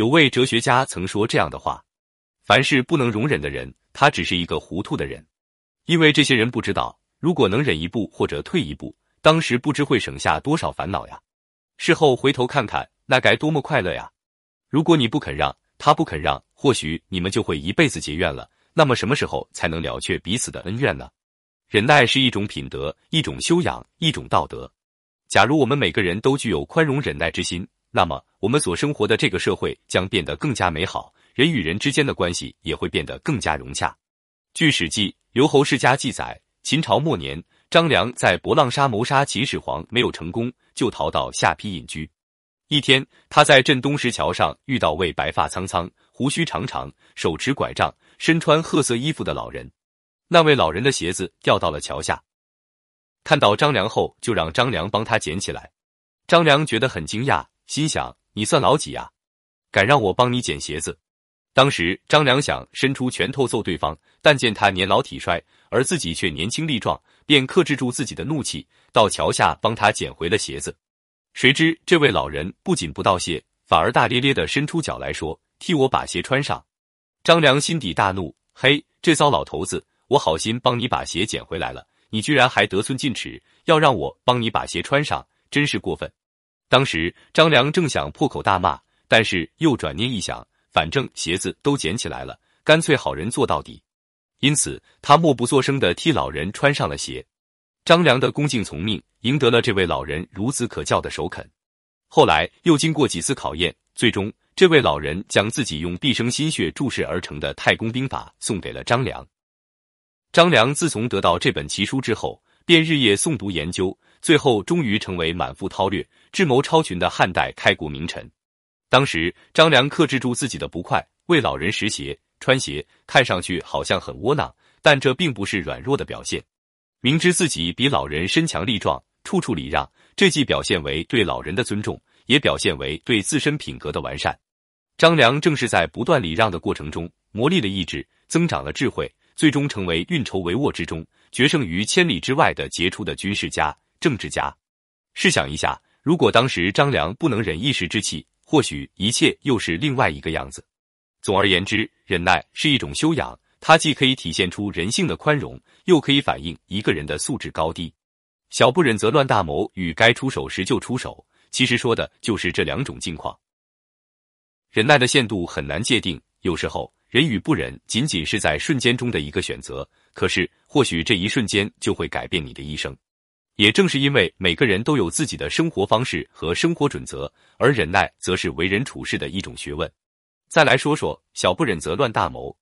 有位哲学家曾说这样的话：凡是不能容忍的人，他只是一个糊涂的人，因为这些人不知道，如果能忍一步或者退一步，当时不知会省下多少烦恼呀。事后回头看看，那该多么快乐呀！如果你不肯让，他不肯让，或许你们就会一辈子结怨了。那么什么时候才能了却彼此的恩怨呢？忍耐是一种品德，一种修养，一种道德。假如我们每个人都具有宽容忍耐之心，那么我们所生活的这个社会将变得更加美好，人与人之间的关系也会变得更加融洽。据《史记·刘侯世家》记载，秦朝末年，张良在博浪沙谋杀秦始皇没有成功，就逃到下邳隐居。一天，他在镇东石桥上遇到位白发苍苍、胡须长长、手持拐杖、身穿褐色衣服的老人。那位老人的鞋子掉到了桥下，看到张良后，就让张良帮他捡起来。张良觉得很惊讶，心想：“你算老几呀？敢让我帮你捡鞋子？”当时张良想伸出拳头揍对方，但见他年老体衰，而自己却年轻力壮，便克制住自己的怒气，到桥下帮他捡回了鞋子。谁知这位老人不仅不道谢，反而大咧咧的伸出脚来说：“替我把鞋穿上。”张良心底大怒：“嘿，这糟老头子，我好心帮你把鞋捡回来了，你居然还得寸进尺，要让我帮你把鞋穿上，真是过分！”当时张良正想破口大骂，但是又转念一想，反正鞋子都捡起来了，干脆好人做到底。因此，他默不作声的替老人穿上了鞋。张良的恭敬从命，赢得了这位老人孺子可教的首肯。后来又经过几次考验，最终这位老人将自己用毕生心血注释而成的《太公兵法》送给了张良。张良自从得到这本奇书之后，便日夜诵读研究，最后终于成为满腹韬略、智谋超群的汉代开国名臣。当时张良克制住自己的不快，为老人拾鞋、穿鞋，看上去好像很窝囊，但这并不是软弱的表现。明知自己比老人身强力壮，处处礼让，这既表现为对老人的尊重，也表现为对自身品格的完善。张良正是在不断礼让的过程中，磨砺了意志，增长了智慧，最终成为运筹帷幄之中，决胜于千里之外的杰出的军事家、政治家。试想一下，如果当时张良不能忍一时之气，或许一切又是另外一个样子。总而言之，忍耐是一种修养。它既可以体现出人性的宽容，又可以反映一个人的素质高低。小不忍则乱大谋，与该出手时就出手，其实说的就是这两种境况。忍耐的限度很难界定，有时候忍与不忍仅仅是在瞬间中的一个选择，可是或许这一瞬间就会改变你的一生。也正是因为每个人都有自己的生活方式和生活准则，而忍耐则是为人处事的一种学问。再来说说小不忍则乱大谋。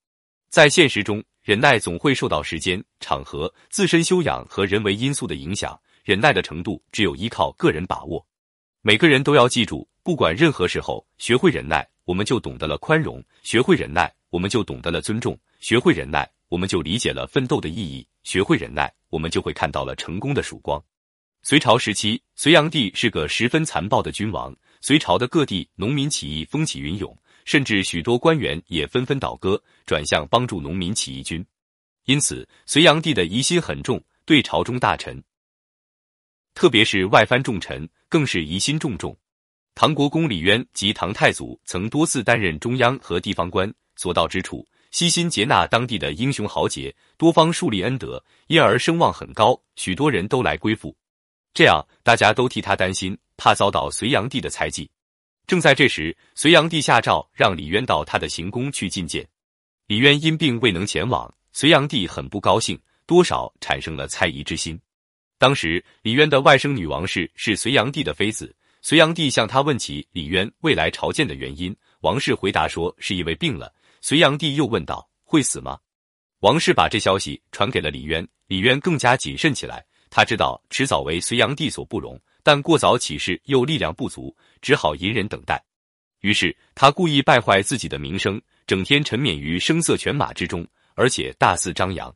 在现实中，忍耐总会受到时间、场合、自身修养和人为因素的影响。忍耐的程度只有依靠个人把握。每个人都要记住，不管任何时候，学会忍耐，我们就懂得了宽容；学会忍耐，我们就懂得了尊重；学会忍耐，我们就理解了奋斗的意义；学会忍耐，我们就会看到了成功的曙光。隋朝时期，隋炀帝是个十分残暴的君王，隋朝的各地农民起义风起云涌。甚至许多官员也纷纷倒戈，转向帮助农民起义军。因此，隋炀帝的疑心很重，对朝中大臣，特别是外藩重臣，更是疑心重重。唐国公李渊及唐太祖曾多次担任中央和地方官，所到之处，悉心接纳当地的英雄豪杰，多方树立恩德，因而声望很高，许多人都来归附。这样，大家都替他担心，怕遭到隋炀帝的猜忌。正在这时，隋炀帝下诏让李渊到他的行宫去觐见。李渊因病未能前往，隋炀帝很不高兴，多少产生了猜疑之心。当时，李渊的外甥女王氏是隋炀帝的妃子。隋炀帝向他问起李渊未来朝见的原因，王氏回答说是因为病了。隋炀帝又问道：“会死吗？”王氏把这消息传给了李渊，李渊更加谨慎起来。他知道迟早为隋炀帝所不容。但过早起事又力量不足，只好隐忍等待。于是他故意败坏自己的名声，整天沉湎于声色犬马之中，而且大肆张扬。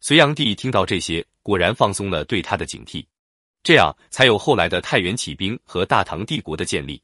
隋炀帝听到这些，果然放松了对他的警惕，这样才有后来的太原起兵和大唐帝国的建立。